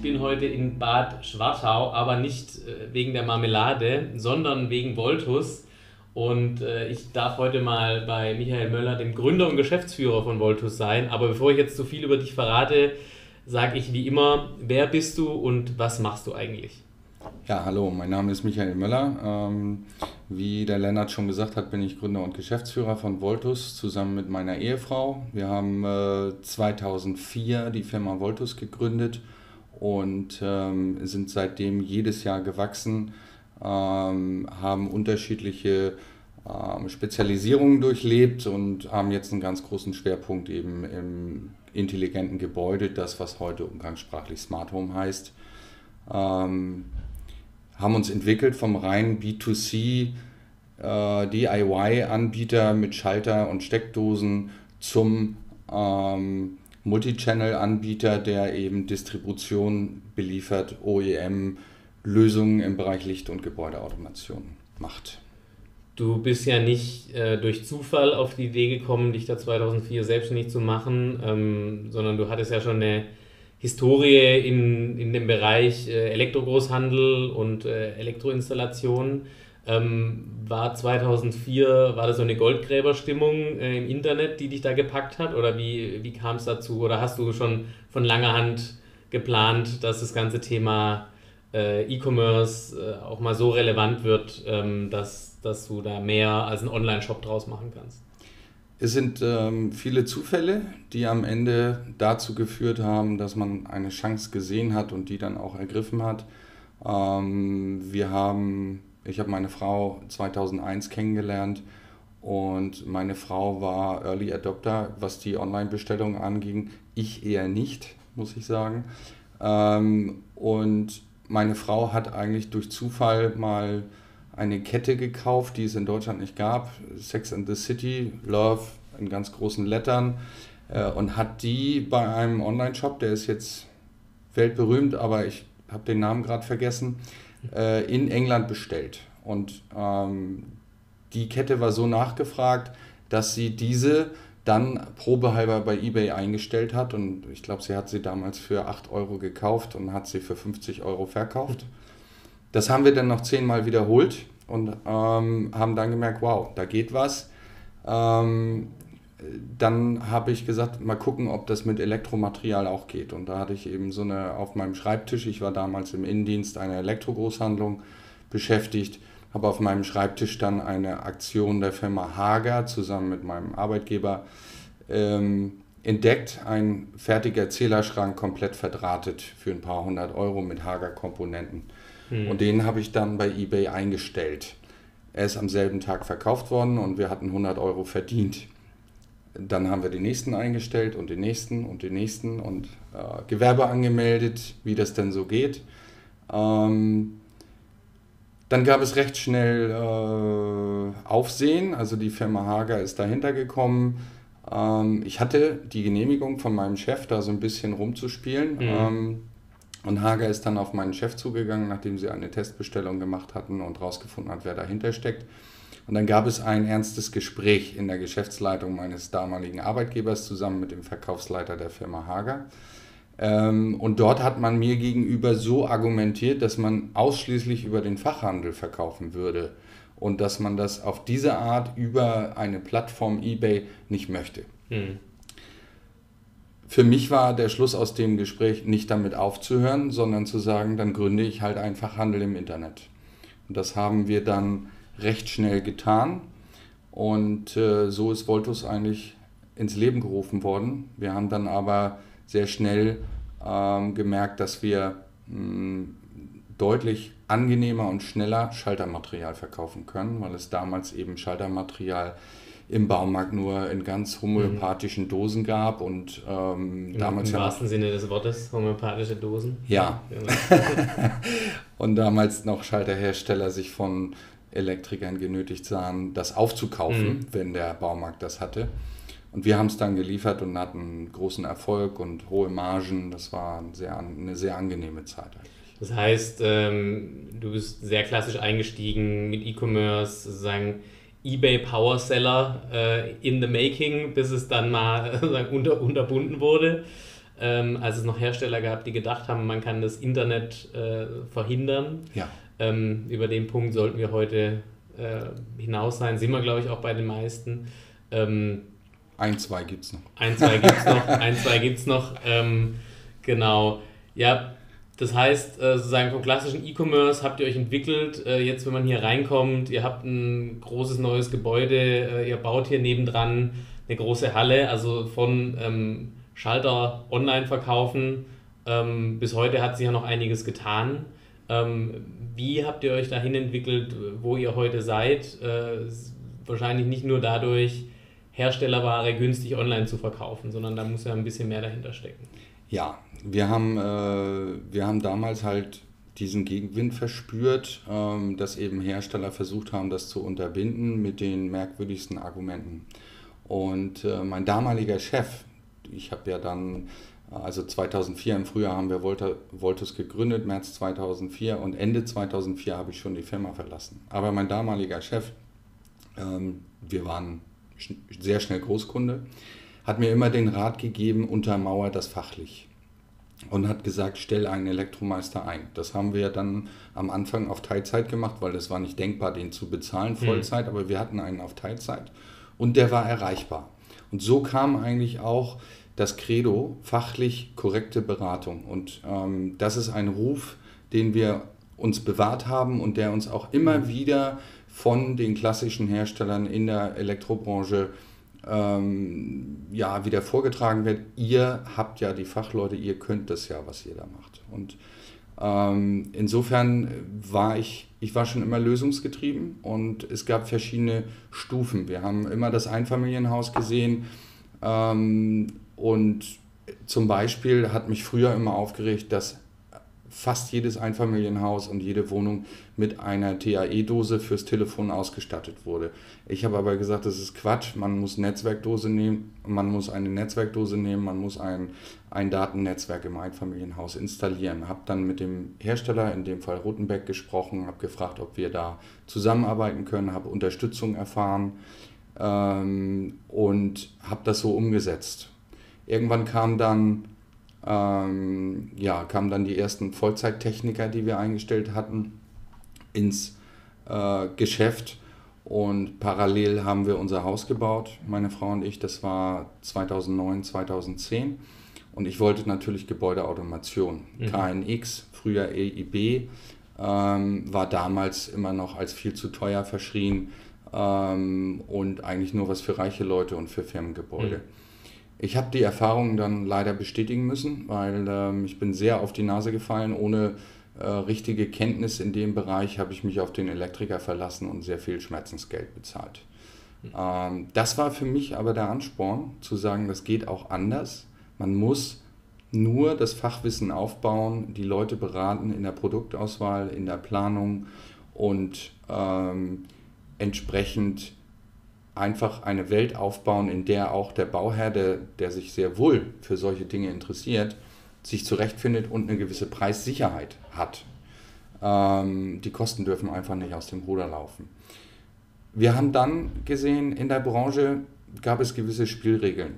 Ich bin heute in Bad Schwartau, aber nicht äh, wegen der Marmelade, sondern wegen Voltus. Und äh, ich darf heute mal bei Michael Möller, dem Gründer und Geschäftsführer von Voltus sein. Aber bevor ich jetzt zu viel über dich verrate, sage ich wie immer, wer bist du und was machst du eigentlich? Ja, hallo, mein Name ist Michael Möller. Ähm, wie der Lennart schon gesagt hat, bin ich Gründer und Geschäftsführer von Voltus zusammen mit meiner Ehefrau. Wir haben äh, 2004 die Firma Voltus gegründet und ähm, sind seitdem jedes Jahr gewachsen, ähm, haben unterschiedliche ähm, Spezialisierungen durchlebt und haben jetzt einen ganz großen Schwerpunkt eben im intelligenten Gebäude, das was heute umgangssprachlich Smart Home heißt. Ähm, haben uns entwickelt vom reinen B2C äh, DIY-Anbieter mit Schalter und Steckdosen zum ähm, Multichannel-Anbieter, der eben Distribution beliefert, OEM, Lösungen im Bereich Licht- und Gebäudeautomation macht. Du bist ja nicht äh, durch Zufall auf die Idee gekommen, dich da 2004 selbstständig zu machen, ähm, sondern du hattest ja schon eine Historie in, in dem Bereich äh, Elektrogroßhandel und äh, Elektroinstallation. Ähm, war 2004, war das so eine Goldgräberstimmung äh, im Internet, die dich da gepackt hat? Oder wie, wie kam es dazu? Oder hast du schon von langer Hand geplant, dass das ganze Thema äh, E-Commerce äh, auch mal so relevant wird, ähm, dass, dass du da mehr als einen Online-Shop draus machen kannst? Es sind ähm, viele Zufälle, die am Ende dazu geführt haben, dass man eine Chance gesehen hat und die dann auch ergriffen hat. Ähm, wir haben, ich habe meine Frau 2001 kennengelernt und meine Frau war Early Adopter, was die Online-Bestellung anging. Ich eher nicht, muss ich sagen. Ähm, und meine Frau hat eigentlich durch Zufall mal eine Kette gekauft, die es in Deutschland nicht gab, Sex and the City, Love in ganz großen Lettern, äh, und hat die bei einem Online-Shop, der ist jetzt weltberühmt, aber ich habe den Namen gerade vergessen, äh, in England bestellt. Und ähm, die Kette war so nachgefragt, dass sie diese dann probehalber bei eBay eingestellt hat. Und ich glaube, sie hat sie damals für 8 Euro gekauft und hat sie für 50 Euro verkauft. Das haben wir dann noch zehnmal wiederholt und ähm, haben dann gemerkt, wow, da geht was. Ähm, dann habe ich gesagt, mal gucken, ob das mit Elektromaterial auch geht. Und da hatte ich eben so eine auf meinem Schreibtisch, ich war damals im Innendienst einer Elektrogroßhandlung beschäftigt, habe auf meinem Schreibtisch dann eine Aktion der Firma Hager zusammen mit meinem Arbeitgeber ähm, entdeckt. Ein fertiger Zählerschrank komplett verdrahtet für ein paar hundert Euro mit Hager-Komponenten. Hm. Und den habe ich dann bei eBay eingestellt. Er ist am selben Tag verkauft worden und wir hatten 100 Euro verdient. Dann haben wir den nächsten eingestellt und den nächsten und den nächsten und äh, Gewerbe angemeldet, wie das denn so geht. Ähm, dann gab es recht schnell äh, Aufsehen, also die Firma Hager ist dahinter gekommen. Ähm, ich hatte die Genehmigung von meinem Chef, da so ein bisschen rumzuspielen. Mhm. Ähm, und Hager ist dann auf meinen Chef zugegangen, nachdem sie eine Testbestellung gemacht hatten und rausgefunden hat, wer dahinter steckt. Und dann gab es ein ernstes Gespräch in der Geschäftsleitung meines damaligen Arbeitgebers zusammen mit dem Verkaufsleiter der Firma Hager. Ähm, und dort hat man mir gegenüber so argumentiert, dass man ausschließlich über den Fachhandel verkaufen würde und dass man das auf diese Art über eine Plattform eBay nicht möchte. Hm. Für mich war der Schluss aus dem Gespräch nicht damit aufzuhören, sondern zu sagen, dann gründe ich halt einfach Handel im Internet. Und das haben wir dann recht schnell getan. Und äh, so ist Voltus eigentlich ins Leben gerufen worden. Wir haben dann aber sehr schnell ähm, gemerkt, dass wir mh, deutlich angenehmer und schneller Schaltermaterial verkaufen können, weil es damals eben Schaltermaterial im Baumarkt nur in ganz homöopathischen Dosen gab und ähm, Im, damals im ja wahrsten Sinne des Wortes homöopathische Dosen. Ja. Genau. und damals noch Schalterhersteller sich von Elektrikern genötigt sahen, das aufzukaufen, mhm. wenn der Baumarkt das hatte. Und wir haben es dann geliefert und hatten großen Erfolg und hohe Margen. Das war sehr, eine sehr angenehme Zeit eigentlich. Das heißt, ähm, du bist sehr klassisch eingestiegen mit E-Commerce, sozusagen eBay Power Seller äh, in the making, bis es dann mal unter, unterbunden wurde. ähm, als es noch Hersteller gab, die gedacht haben, man kann das Internet äh, verhindern. Ja. Ähm, über den Punkt sollten wir heute äh, hinaus sein, sind wir, glaube ich, auch bei den meisten. Ähm, ein, zwei gibt es noch. Ein, zwei gibt es noch. ein, zwei gibt es noch. Ähm, genau. Ja, das heißt, äh, sozusagen vom klassischen E-Commerce habt ihr euch entwickelt. Äh, jetzt, wenn man hier reinkommt, ihr habt ein großes neues Gebäude, äh, ihr baut hier nebendran eine große Halle, also von ähm, Schalter online verkaufen. Ähm, bis heute hat sich ja noch einiges getan. Ähm, wie habt ihr euch dahin entwickelt, wo ihr heute seid? Äh, wahrscheinlich nicht nur dadurch, Herstellerware günstig online zu verkaufen, sondern da muss ja ein bisschen mehr dahinter stecken. Ja, wir haben, äh, wir haben damals halt diesen Gegenwind verspürt, ähm, dass eben Hersteller versucht haben, das zu unterbinden mit den merkwürdigsten Argumenten. Und äh, mein damaliger Chef, ich habe ja dann, also 2004 im Frühjahr haben wir Voltus gegründet, März 2004 und Ende 2004 habe ich schon die Firma verlassen. Aber mein damaliger Chef, ähm, wir waren sehr schnell Großkunde, hat mir immer den Rat gegeben, untermauer das fachlich und hat gesagt, stell einen Elektromeister ein. Das haben wir dann am Anfang auf Teilzeit gemacht, weil es war nicht denkbar, den zu bezahlen, hm. Vollzeit, mhm. aber wir hatten einen auf Teilzeit und der war erreichbar. Und so kam eigentlich auch das Credo, fachlich korrekte Beratung. Und ähm, das ist ein Ruf, den wir uns bewahrt haben und der uns auch immer mhm. wieder von den klassischen Herstellern in der Elektrobranche ähm, ja, wieder vorgetragen wird. Ihr habt ja die Fachleute, ihr könnt das ja, was ihr da macht. Und ähm, insofern war ich, ich war schon immer lösungsgetrieben und es gab verschiedene Stufen. Wir haben immer das Einfamilienhaus gesehen ähm, und zum Beispiel hat mich früher immer aufgeregt, dass fast jedes Einfamilienhaus und jede Wohnung mit einer TAE-Dose fürs Telefon ausgestattet wurde. Ich habe aber gesagt, das ist Quatsch, man muss Netzwerkdose nehmen, man muss eine Netzwerkdose nehmen, man muss ein, ein Datennetzwerk im Einfamilienhaus installieren. Habe dann mit dem Hersteller, in dem Fall Rutenbeck, gesprochen, habe gefragt, ob wir da zusammenarbeiten können, habe Unterstützung erfahren ähm, und habe das so umgesetzt. Irgendwann kam dann ähm, ja, kamen dann die ersten Vollzeittechniker, die wir eingestellt hatten, ins äh, Geschäft. Und parallel haben wir unser Haus gebaut, meine Frau und ich. Das war 2009, 2010. Und ich wollte natürlich Gebäudeautomation. Mhm. KNX, früher EIB, ähm, war damals immer noch als viel zu teuer verschrien ähm, und eigentlich nur was für reiche Leute und für Firmengebäude. Mhm. Ich habe die Erfahrung dann leider bestätigen müssen, weil ähm, ich bin sehr auf die Nase gefallen. Ohne äh, richtige Kenntnis in dem Bereich habe ich mich auf den Elektriker verlassen und sehr viel Schmerzensgeld bezahlt. Mhm. Ähm, das war für mich aber der Ansporn, zu sagen, das geht auch anders. Man muss nur das Fachwissen aufbauen, die Leute beraten in der Produktauswahl, in der Planung und ähm, entsprechend einfach eine Welt aufbauen, in der auch der Bauherr, der, der sich sehr wohl für solche Dinge interessiert, sich zurechtfindet und eine gewisse Preissicherheit hat. Ähm, die Kosten dürfen einfach nicht aus dem Ruder laufen. Wir haben dann gesehen, in der Branche gab es gewisse Spielregeln.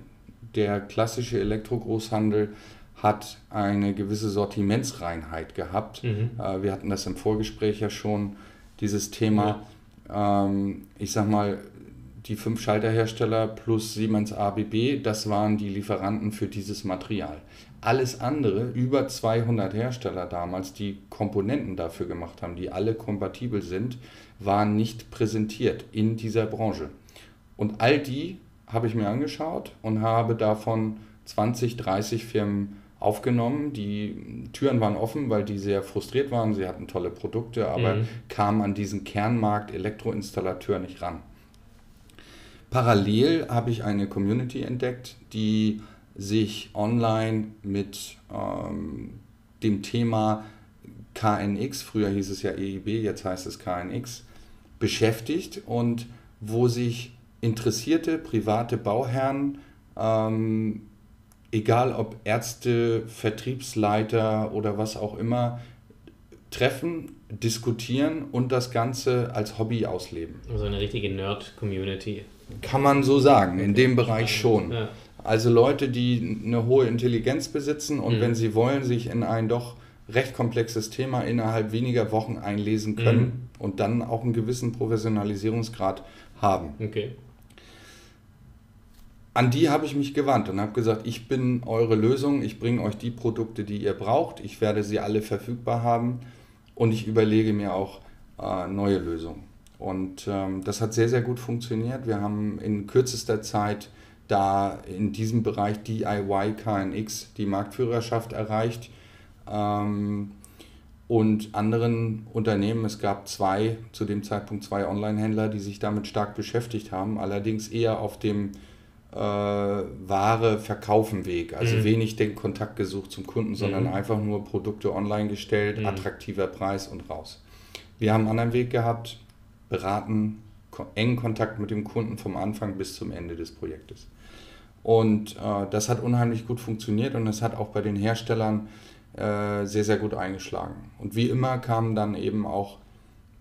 Der klassische Elektrogroßhandel hat eine gewisse Sortimentsreinheit gehabt. Mhm. Äh, wir hatten das im Vorgespräch ja schon, dieses Thema. Ja. Ähm, ich sag mal, die fünf Schalterhersteller plus Siemens ABB, das waren die Lieferanten für dieses Material. Alles andere, über 200 Hersteller damals, die Komponenten dafür gemacht haben, die alle kompatibel sind, waren nicht präsentiert in dieser Branche. Und all die habe ich mir angeschaut und habe davon 20, 30 Firmen aufgenommen. Die Türen waren offen, weil die sehr frustriert waren. Sie hatten tolle Produkte, aber mhm. kamen an diesen Kernmarkt Elektroinstallateur nicht ran. Parallel habe ich eine Community entdeckt, die sich online mit ähm, dem Thema KNX, früher hieß es ja EIB, jetzt heißt es KNX, beschäftigt und wo sich interessierte private Bauherren, ähm, egal ob Ärzte, Vertriebsleiter oder was auch immer, treffen, diskutieren und das Ganze als Hobby ausleben. Also eine richtige Nerd-Community. Kann man so sagen, in dem Bereich schon. Ja. Also Leute, die eine hohe Intelligenz besitzen und mhm. wenn sie wollen, sich in ein doch recht komplexes Thema innerhalb weniger Wochen einlesen können mhm. und dann auch einen gewissen Professionalisierungsgrad haben. Okay. An die habe ich mich gewandt und habe gesagt, ich bin eure Lösung, ich bringe euch die Produkte, die ihr braucht, ich werde sie alle verfügbar haben und ich überlege mir auch äh, neue Lösungen. Und ähm, das hat sehr, sehr gut funktioniert. Wir haben in kürzester Zeit da in diesem Bereich DIY KNX die Marktführerschaft erreicht. Ähm, und anderen Unternehmen, es gab zwei, zu dem Zeitpunkt zwei Online-Händler, die sich damit stark beschäftigt haben, allerdings eher auf dem äh, Ware verkaufen Weg. Also mhm. wenig den Kontakt gesucht zum Kunden, sondern mhm. einfach nur Produkte online gestellt, mhm. attraktiver Preis und raus. Wir haben einen anderen Weg gehabt, beraten, engen Kontakt mit dem Kunden vom Anfang bis zum Ende des Projektes. Und äh, das hat unheimlich gut funktioniert und es hat auch bei den Herstellern äh, sehr, sehr gut eingeschlagen. Und wie immer kamen dann eben auch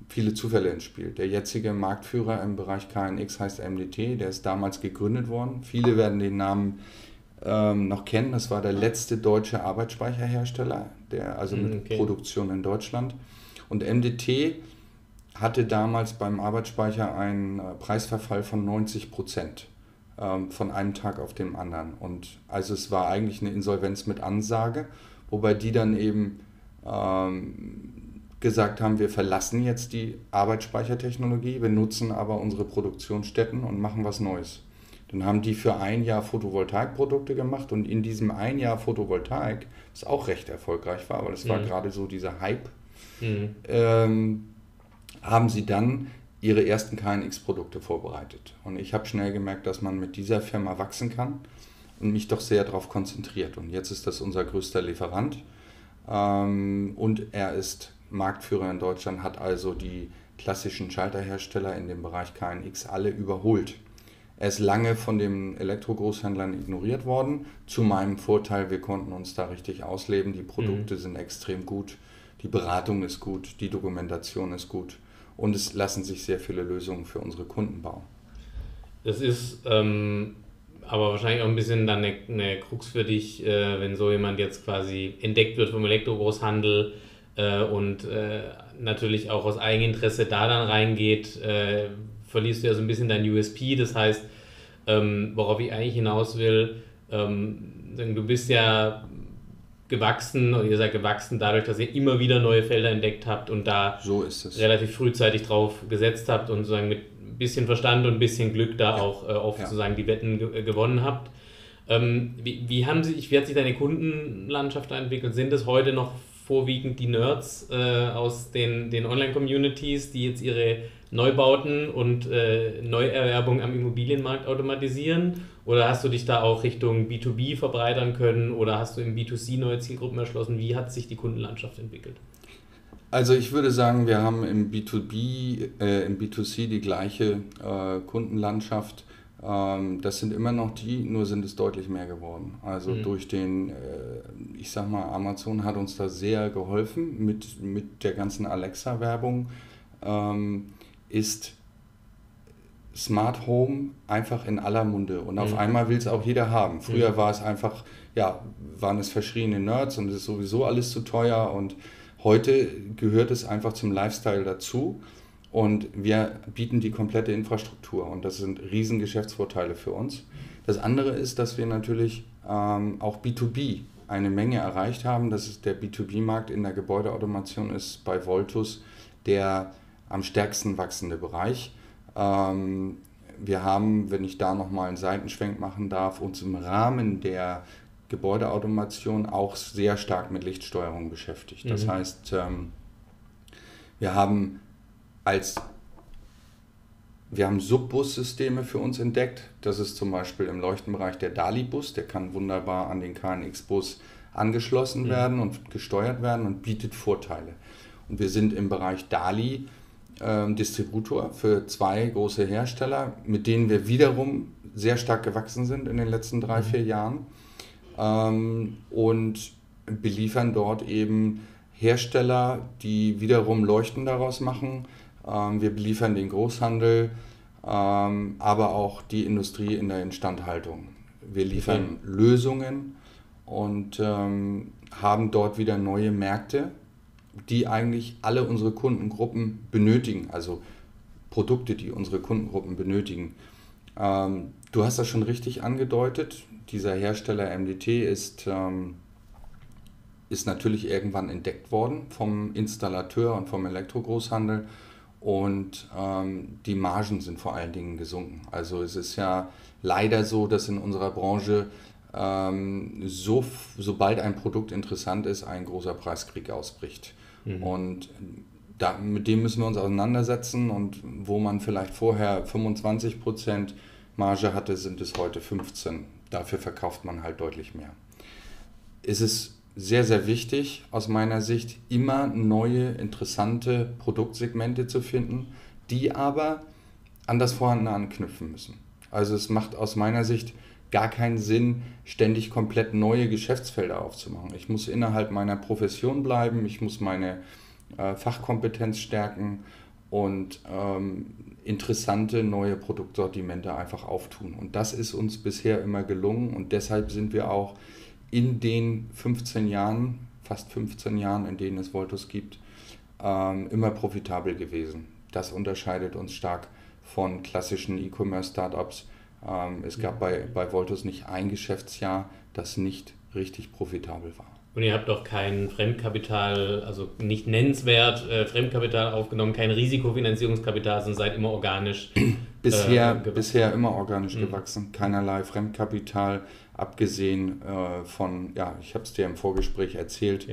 viele Zufälle ins Spiel. Der jetzige Marktführer im Bereich KNX heißt MDT, der ist damals gegründet worden. Viele werden den Namen ähm, noch kennen. Das war der letzte deutsche Arbeitsspeicherhersteller, der also mit okay. Produktion in Deutschland. Und MDT hatte damals beim Arbeitsspeicher einen äh, Preisverfall von 90 Prozent ähm, von einem Tag auf den anderen. Und also es war eigentlich eine Insolvenz mit Ansage wobei die dann eben ähm, gesagt haben, wir verlassen jetzt die Arbeitsspeichertechnologie, wir nutzen aber unsere Produktionsstätten und machen was Neues. Dann haben die für ein Jahr Photovoltaikprodukte gemacht und in diesem ein Jahr Photovoltaik, das auch recht erfolgreich war, weil es mhm. war gerade so dieser Hype, mhm. ähm, haben sie dann ihre ersten KNX-Produkte vorbereitet. Und ich habe schnell gemerkt, dass man mit dieser Firma wachsen kann und mich doch sehr darauf konzentriert. Und jetzt ist das unser größter Lieferant ähm, und er ist Marktführer in Deutschland, hat also die klassischen Schalterhersteller in dem Bereich KNX alle überholt. Er ist lange von den Elektrogroßhändlern ignoriert worden. Zu meinem Vorteil, wir konnten uns da richtig ausleben. Die Produkte mhm. sind extrem gut, die Beratung ist gut, die Dokumentation ist gut und es lassen sich sehr viele Lösungen für unsere Kunden bauen. Das ist ähm, aber wahrscheinlich auch ein bisschen dann eine, eine Krux für dich, äh, wenn so jemand jetzt quasi entdeckt wird vom Elektrogroßhandel äh, und äh, natürlich auch aus Eigeninteresse da dann reingeht, äh, verlierst du ja so ein bisschen dein USP. Das heißt, ähm, worauf ich eigentlich hinaus will, ähm, du bist ja gewachsen und ihr seid gewachsen dadurch, dass ihr immer wieder neue Felder entdeckt habt und da so relativ frühzeitig drauf gesetzt habt und sozusagen mit bisschen Verstand und ein bisschen Glück da auch äh, oft ja. sozusagen die Wetten ge äh, gewonnen habt. Ähm, wie, wie, haben sich, wie hat sich deine Kundenlandschaft entwickelt? Sind es heute noch vorwiegend die Nerds äh, aus den, den Online-Communities, die jetzt ihre Neubauten und äh, Neuerwerbung am Immobilienmarkt automatisieren? Oder hast du dich da auch Richtung B2B verbreitern können oder hast du im B2C neue Zielgruppen erschlossen? Wie hat sich die Kundenlandschaft entwickelt? Also ich würde sagen, wir haben im B2B, äh, im B2C die gleiche äh, Kundenlandschaft. Ähm, das sind immer noch die, nur sind es deutlich mehr geworden. Also mhm. durch den, äh, ich sag mal, Amazon hat uns da sehr geholfen mit, mit der ganzen Alexa-Werbung. Ähm, ist Smart Home einfach in aller Munde und auf mhm. einmal will es auch jeder haben. Früher mhm. war es einfach, ja, waren es verschriene Nerds und es ist sowieso alles zu teuer und Heute gehört es einfach zum Lifestyle dazu und wir bieten die komplette Infrastruktur und das sind riesen Geschäftsvorteile für uns. Das andere ist, dass wir natürlich ähm, auch B2B eine Menge erreicht haben. Das ist der B2B-Markt in der Gebäudeautomation ist bei Voltus der am stärksten wachsende Bereich. Ähm, wir haben, wenn ich da nochmal einen Seitenschwenk machen darf, uns im Rahmen der Gebäudeautomation auch sehr stark mit Lichtsteuerung beschäftigt. Das mhm. heißt, ähm, wir haben als wir haben Subbus-Systeme für uns entdeckt. Das ist zum Beispiel im Leuchtenbereich der DALI-Bus. Der kann wunderbar an den KNX-Bus angeschlossen mhm. werden und gesteuert werden und bietet Vorteile. Und wir sind im Bereich DALI äh, Distributor für zwei große Hersteller, mit denen wir wiederum sehr stark gewachsen sind in den letzten drei, mhm. vier Jahren ähm, und beliefern dort eben Hersteller, die wiederum Leuchten daraus machen. Ähm, wir beliefern den Großhandel, ähm, aber auch die Industrie in der Instandhaltung. Wir liefern okay. Lösungen und ähm, haben dort wieder neue Märkte, die eigentlich alle unsere Kundengruppen benötigen, also Produkte, die unsere Kundengruppen benötigen. Ähm, du hast das schon richtig angedeutet. Dieser Hersteller MDT ist, ähm, ist natürlich irgendwann entdeckt worden vom Installateur und vom Elektrogroßhandel und ähm, die Margen sind vor allen Dingen gesunken. Also es ist ja leider so, dass in unserer Branche ähm, so, sobald ein Produkt interessant ist, ein großer Preiskrieg ausbricht. Mhm. Und da, mit dem müssen wir uns auseinandersetzen und wo man vielleicht vorher 25% Marge hatte, sind es heute 15. Dafür verkauft man halt deutlich mehr. Es ist sehr, sehr wichtig aus meiner Sicht, immer neue, interessante Produktsegmente zu finden, die aber an das Vorhandene anknüpfen müssen. Also es macht aus meiner Sicht gar keinen Sinn, ständig komplett neue Geschäftsfelder aufzumachen. Ich muss innerhalb meiner Profession bleiben, ich muss meine äh, Fachkompetenz stärken und ähm, interessante neue Produktsortimente einfach auftun. Und das ist uns bisher immer gelungen und deshalb sind wir auch in den 15 Jahren, fast 15 Jahren, in denen es Voltus gibt, ähm, immer profitabel gewesen. Das unterscheidet uns stark von klassischen E-Commerce-Startups. Ähm, es gab bei, bei Voltus nicht ein Geschäftsjahr, das nicht richtig profitabel war. Und ihr habt doch kein Fremdkapital, also nicht nennenswert äh, Fremdkapital aufgenommen, kein Risikofinanzierungskapital, sondern seid immer organisch. bisher, äh, bisher immer organisch mhm. gewachsen, keinerlei Fremdkapital, abgesehen äh, von, ja, ich habe es dir im Vorgespräch erzählt,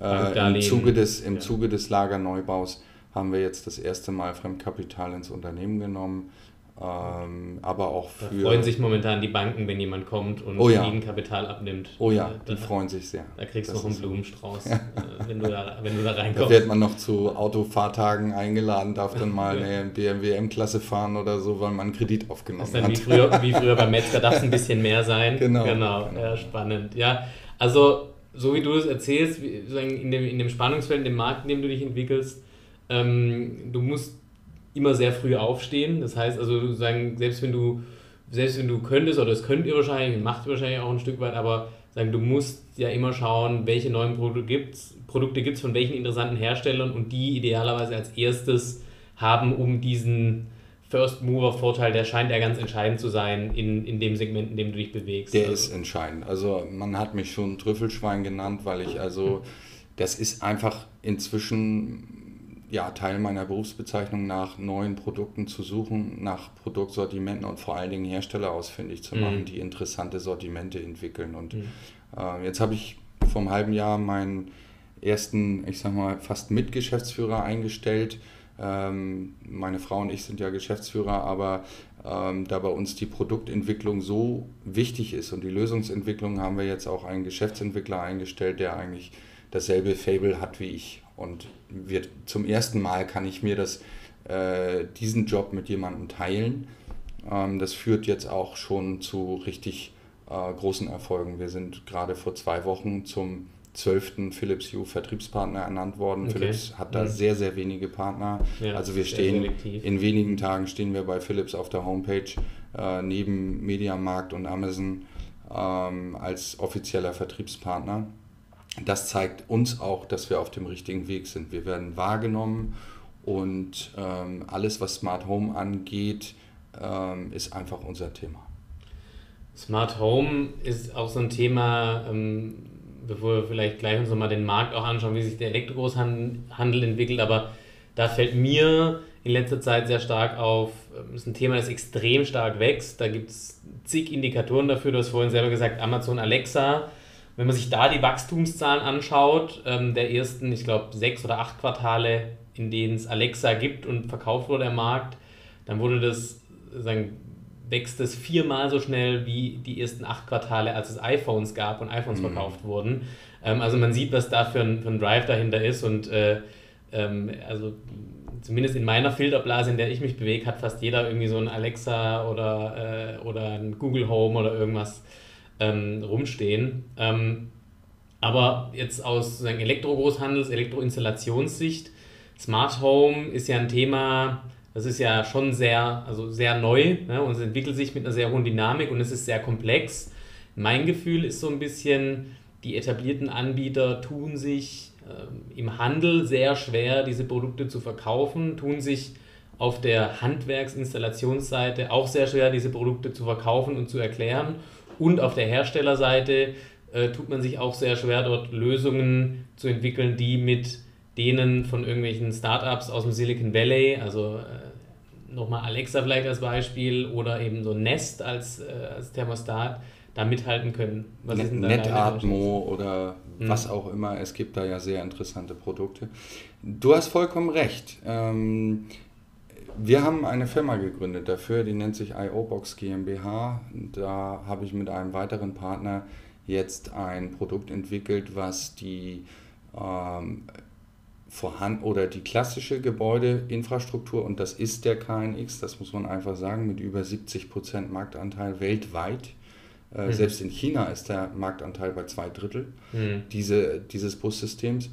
ja, äh, im, Zuge des, im ja. Zuge des Lagerneubaus haben wir jetzt das erste Mal Fremdkapital ins Unternehmen genommen ähm, aber auch für. Da freuen sich momentan die Banken, wenn jemand kommt und oh ja. Eigenkapital abnimmt. Oh ja, die da, freuen sich sehr. Da kriegst du noch einen Blumenstrauß. Äh, wenn, du da, wenn du da reinkommst. Da wird man noch zu Autofahrtagen eingeladen, darf dann mal eine BMW M-Klasse fahren oder so, weil man einen Kredit aufgenommen das ist dann hat. Wie früher, wie früher beim Metzger darf es ein bisschen mehr sein. Genau. Genau, genau. ja, spannend. Ja, also so wie du es erzählst, in dem, in dem Spannungsfeld, in dem Markt, in dem du dich entwickelst, ähm, du musst immer sehr früh aufstehen. Das heißt also, sagen, selbst wenn du, selbst wenn du könntest, oder das könnt ihr wahrscheinlich, macht ihr wahrscheinlich auch ein Stück weit, aber sagen, du musst ja immer schauen, welche neuen Produkte gibt es Produkte gibt's von welchen interessanten Herstellern und die idealerweise als erstes haben, um diesen First Mover Vorteil, der scheint ja ganz entscheidend zu sein in, in dem Segment, in dem du dich bewegst. Der also. ist entscheidend. Also man hat mich schon Trüffelschwein genannt, weil ich also, das ist einfach inzwischen ja, Teil meiner Berufsbezeichnung nach neuen Produkten zu suchen, nach Produktsortimenten und vor allen Dingen Hersteller ausfindig zu machen, mhm. die interessante Sortimente entwickeln. Und mhm. äh, jetzt habe ich vor einem halben Jahr meinen ersten, ich sag mal, fast Mitgeschäftsführer eingestellt. Ähm, meine Frau und ich sind ja Geschäftsführer, aber ähm, da bei uns die Produktentwicklung so wichtig ist und die Lösungsentwicklung, haben wir jetzt auch einen Geschäftsentwickler eingestellt, der eigentlich dasselbe Fable hat wie ich. Und wird, zum ersten Mal kann ich mir das, äh, diesen Job mit jemandem teilen. Ähm, das führt jetzt auch schon zu richtig äh, großen Erfolgen. Wir sind gerade vor zwei Wochen zum zwölften Philips Hue Vertriebspartner ernannt worden. Okay. Philips hat da mhm. sehr, sehr wenige Partner. Ja, also wir stehen, in wenigen Tagen stehen wir bei Philips auf der Homepage äh, neben Mediamarkt und Amazon ähm, als offizieller Vertriebspartner das zeigt uns auch, dass wir auf dem richtigen Weg sind. Wir werden wahrgenommen und ähm, alles, was Smart Home angeht, ähm, ist einfach unser Thema. Smart Home ist auch so ein Thema, ähm, bevor wir vielleicht gleich uns nochmal den Markt auch anschauen, wie sich der Elektrogroßhandel entwickelt, aber da fällt mir in letzter Zeit sehr stark auf, ähm, ist ein Thema, das extrem stark wächst. Da gibt es zig Indikatoren dafür. Du hast vorhin selber gesagt, Amazon Alexa wenn man sich da die Wachstumszahlen anschaut, ähm, der ersten, ich glaube, sechs oder acht Quartale, in denen es Alexa gibt und verkauft wurde der Markt, dann wurde das, sagen, wächst es viermal so schnell wie die ersten acht Quartale, als es iPhones gab und iPhones mhm. verkauft wurden. Ähm, also man sieht, was da für ein, für ein Drive dahinter ist und äh, ähm, also zumindest in meiner Filterblase, in der ich mich bewege, hat fast jeder irgendwie so ein Alexa oder, äh, oder ein Google Home oder irgendwas ähm, rumstehen. Ähm, aber jetzt aus sozusagen Elektrogroßhandels-, Elektroinstallationssicht, Smart Home ist ja ein Thema, das ist ja schon sehr, also sehr neu ne? und es entwickelt sich mit einer sehr hohen Dynamik und es ist sehr komplex. Mein Gefühl ist so ein bisschen, die etablierten Anbieter tun sich äh, im Handel sehr schwer, diese Produkte zu verkaufen, tun sich auf der Handwerksinstallationsseite auch sehr schwer, diese Produkte zu verkaufen und zu erklären. Und auf der Herstellerseite äh, tut man sich auch sehr schwer, dort Lösungen zu entwickeln, die mit denen von irgendwelchen Startups aus dem Silicon Valley, also äh, nochmal Alexa vielleicht als Beispiel oder eben so Nest als, äh, als Thermostat, da mithalten können. Was Net, Netatmo oder hm. was auch immer, es gibt da ja sehr interessante Produkte. Du hast vollkommen recht. Ähm, wir haben eine Firma gegründet dafür, die nennt sich IOBox GmbH. Da habe ich mit einem weiteren Partner jetzt ein Produkt entwickelt, was die ähm, vorhanden oder die klassische Gebäudeinfrastruktur, und das ist der KNX, das muss man einfach sagen, mit über 70% Marktanteil weltweit. Äh, mhm. Selbst in China ist der Marktanteil bei zwei Drittel mhm. diese, dieses Bussystems.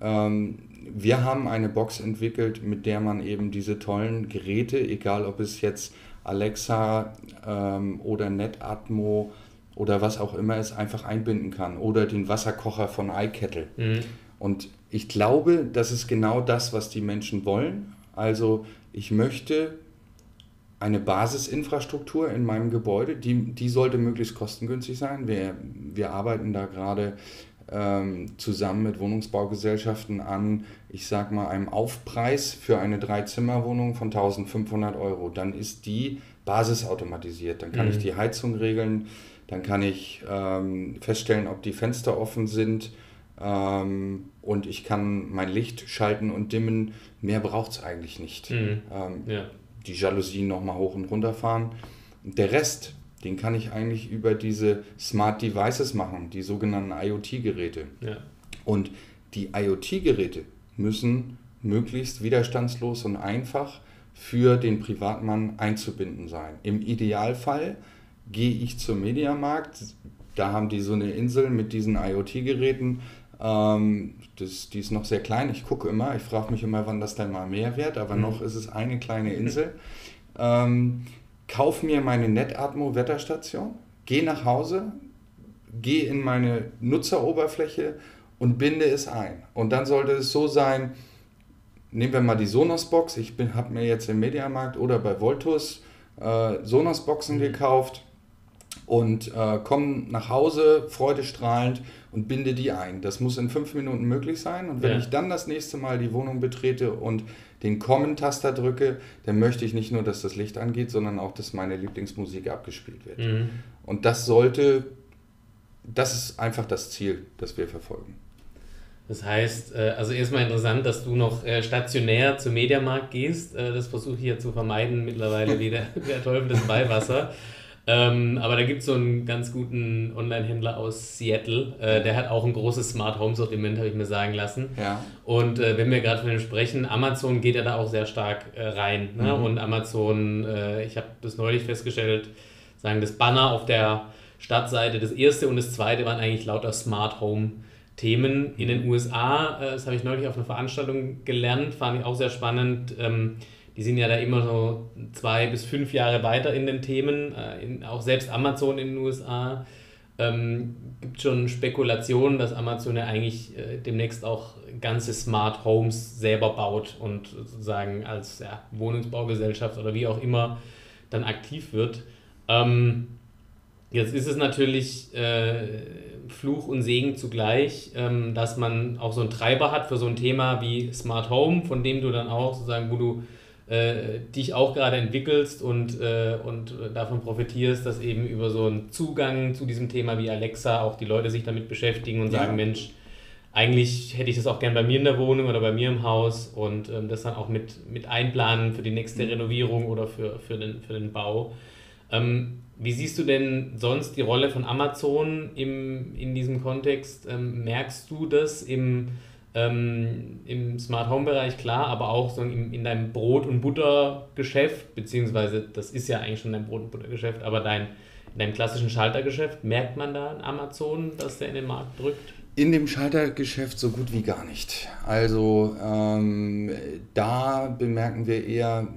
Ähm, wir haben eine Box entwickelt, mit der man eben diese tollen Geräte, egal ob es jetzt Alexa ähm, oder NetAtmo oder was auch immer ist, einfach einbinden kann. Oder den Wasserkocher von iKettle. Mhm. Und ich glaube, das ist genau das, was die Menschen wollen. Also ich möchte eine Basisinfrastruktur in meinem Gebäude, die, die sollte möglichst kostengünstig sein. Wir, wir arbeiten da gerade ähm, zusammen mit Wohnungsbaugesellschaften an, ich sag mal, einem Aufpreis für eine Dreizimmerwohnung von 1500 Euro. Dann ist die basisautomatisiert. Dann kann mhm. ich die Heizung regeln, dann kann ich ähm, feststellen, ob die Fenster offen sind ähm, und ich kann mein Licht schalten und dimmen. Mehr braucht es eigentlich nicht. Mhm. Ähm, ja. Die Jalousien nochmal hoch und runter fahren. Der Rest, den kann ich eigentlich über diese Smart Devices machen, die sogenannten IoT-Geräte. Ja. Und die IoT-Geräte müssen möglichst widerstandslos und einfach für den Privatmann einzubinden sein. Im Idealfall gehe ich zum Mediamarkt, da haben die so eine Insel mit diesen IoT-Geräten. Ähm, das, die ist noch sehr klein. Ich gucke immer, ich frage mich immer, wann das dann mal mehr wird, aber mhm. noch ist es eine kleine Insel. Ähm, kauf mir meine Netatmo-Wetterstation, gehe nach Hause, gehe in meine Nutzeroberfläche und binde es ein. Und dann sollte es so sein, nehmen wir mal die Sonos-Box, ich habe mir jetzt im Mediamarkt oder bei Voltus äh, Sonos-Boxen mhm. gekauft und äh, komme nach Hause freudestrahlend und binde die ein. Das muss in fünf Minuten möglich sein. Und wenn ja. ich dann das nächste Mal die Wohnung betrete und den Kommen-Taster drücke, dann möchte ich nicht nur, dass das Licht angeht, sondern auch, dass meine Lieblingsmusik abgespielt wird. Mhm. Und das sollte, das ist einfach das Ziel, das wir verfolgen. Das heißt, äh, also erstmal interessant, dass du noch äh, stationär zum Mediamarkt gehst. Äh, das versuche ich ja zu vermeiden mittlerweile wie der, der Teufel des Beiwasser. Ähm, aber da gibt es so einen ganz guten Online-Händler aus Seattle, äh, der hat auch ein großes Smart Home Sortiment, habe ich mir sagen lassen. Ja. Und äh, wenn wir gerade von dem sprechen, Amazon geht ja da auch sehr stark äh, rein. Ne? Mhm. Und Amazon, äh, ich habe das neulich festgestellt, sagen das Banner auf der Startseite, das erste und das zweite waren eigentlich lauter Smart Home. Themen in den USA, äh, das habe ich neulich auf einer Veranstaltung gelernt, fand ich auch sehr spannend. Ähm, die sind ja da immer so zwei bis fünf Jahre weiter in den Themen. Äh, in, auch selbst Amazon in den USA ähm, gibt schon Spekulationen, dass Amazon ja eigentlich äh, demnächst auch ganze Smart Homes selber baut und sozusagen als ja, Wohnungsbaugesellschaft oder wie auch immer dann aktiv wird. Ähm, jetzt ist es natürlich äh, Fluch und Segen zugleich, ähm, dass man auch so einen Treiber hat für so ein Thema wie Smart Home, von dem du dann auch sozusagen, wo du äh, dich auch gerade entwickelst und, äh, und davon profitierst, dass eben über so einen Zugang zu diesem Thema wie Alexa auch die Leute sich damit beschäftigen und ja. sagen, Mensch, eigentlich hätte ich das auch gern bei mir in der Wohnung oder bei mir im Haus und ähm, das dann auch mit, mit einplanen für die nächste mhm. Renovierung oder für, für, den, für den Bau. Ähm, wie siehst du denn sonst die Rolle von Amazon im, in diesem Kontext? Ähm, merkst du das im, ähm, im Smart Home Bereich klar, aber auch so in, in deinem Brot- und Buttergeschäft, beziehungsweise das ist ja eigentlich schon dein Brot- und Buttergeschäft, aber dein, in deinem klassischen Schaltergeschäft, merkt man da Amazon, dass der in den Markt drückt? In dem Schaltergeschäft so gut wie gar nicht. Also ähm, da bemerken wir eher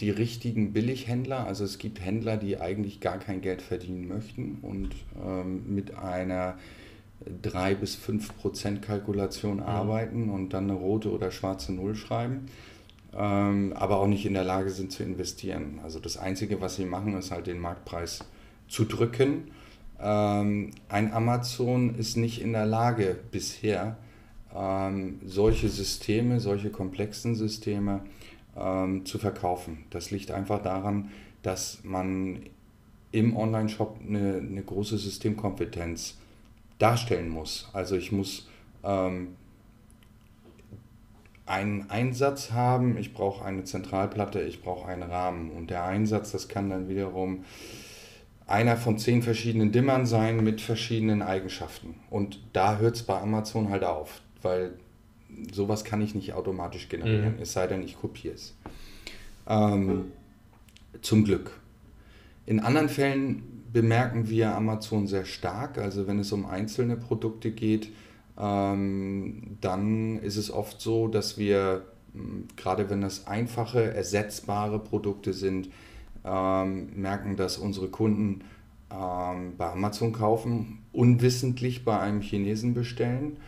die richtigen Billighändler. Also es gibt Händler, die eigentlich gar kein Geld verdienen möchten und ähm, mit einer 3 bis 5 Prozent Kalkulation mhm. arbeiten und dann eine rote oder schwarze Null schreiben, ähm, aber auch nicht in der Lage sind zu investieren. Also das Einzige, was sie machen, ist halt den Marktpreis zu drücken. Ähm, ein Amazon ist nicht in der Lage bisher, ähm, solche Systeme, solche komplexen Systeme ähm, zu verkaufen. Das liegt einfach daran, dass man im Online-Shop eine, eine große Systemkompetenz darstellen muss. Also ich muss ähm, einen Einsatz haben, ich brauche eine Zentralplatte, ich brauche einen Rahmen. Und der Einsatz, das kann dann wiederum einer von zehn verschiedenen Dimmern sein mit verschiedenen Eigenschaften. Und da hört es bei Amazon halt auf, weil sowas kann ich nicht automatisch generieren, mhm. es sei denn, ich kopiere es. Ähm, zum Glück. In anderen Fällen bemerken wir Amazon sehr stark. Also wenn es um einzelne Produkte geht, ähm, dann ist es oft so, dass wir, hm, gerade wenn das einfache, ersetzbare Produkte sind, ähm, merken, dass unsere Kunden ähm, bei Amazon kaufen, unwissentlich bei einem Chinesen bestellen,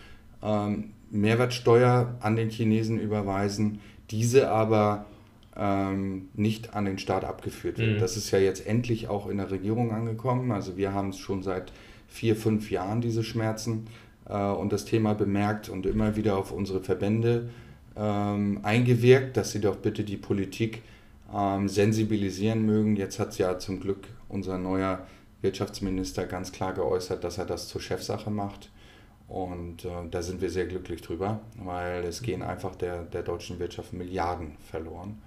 ähm, Mehrwertsteuer an den Chinesen überweisen, diese aber ähm, nicht an den Staat abgeführt wird. Mhm. Das ist ja jetzt endlich auch in der Regierung angekommen. Also wir haben es schon seit vier, fünf Jahren, diese Schmerzen, äh, und das Thema bemerkt und immer wieder auf unsere Verbände ähm, eingewirkt, dass sie doch bitte die Politik ähm, sensibilisieren mögen. Jetzt hat es ja zum Glück unser neuer Wirtschaftsminister ganz klar geäußert, dass er das zur Chefsache macht. Und äh, da sind wir sehr glücklich drüber, weil es gehen einfach der, der deutschen Wirtschaft Milliarden verloren.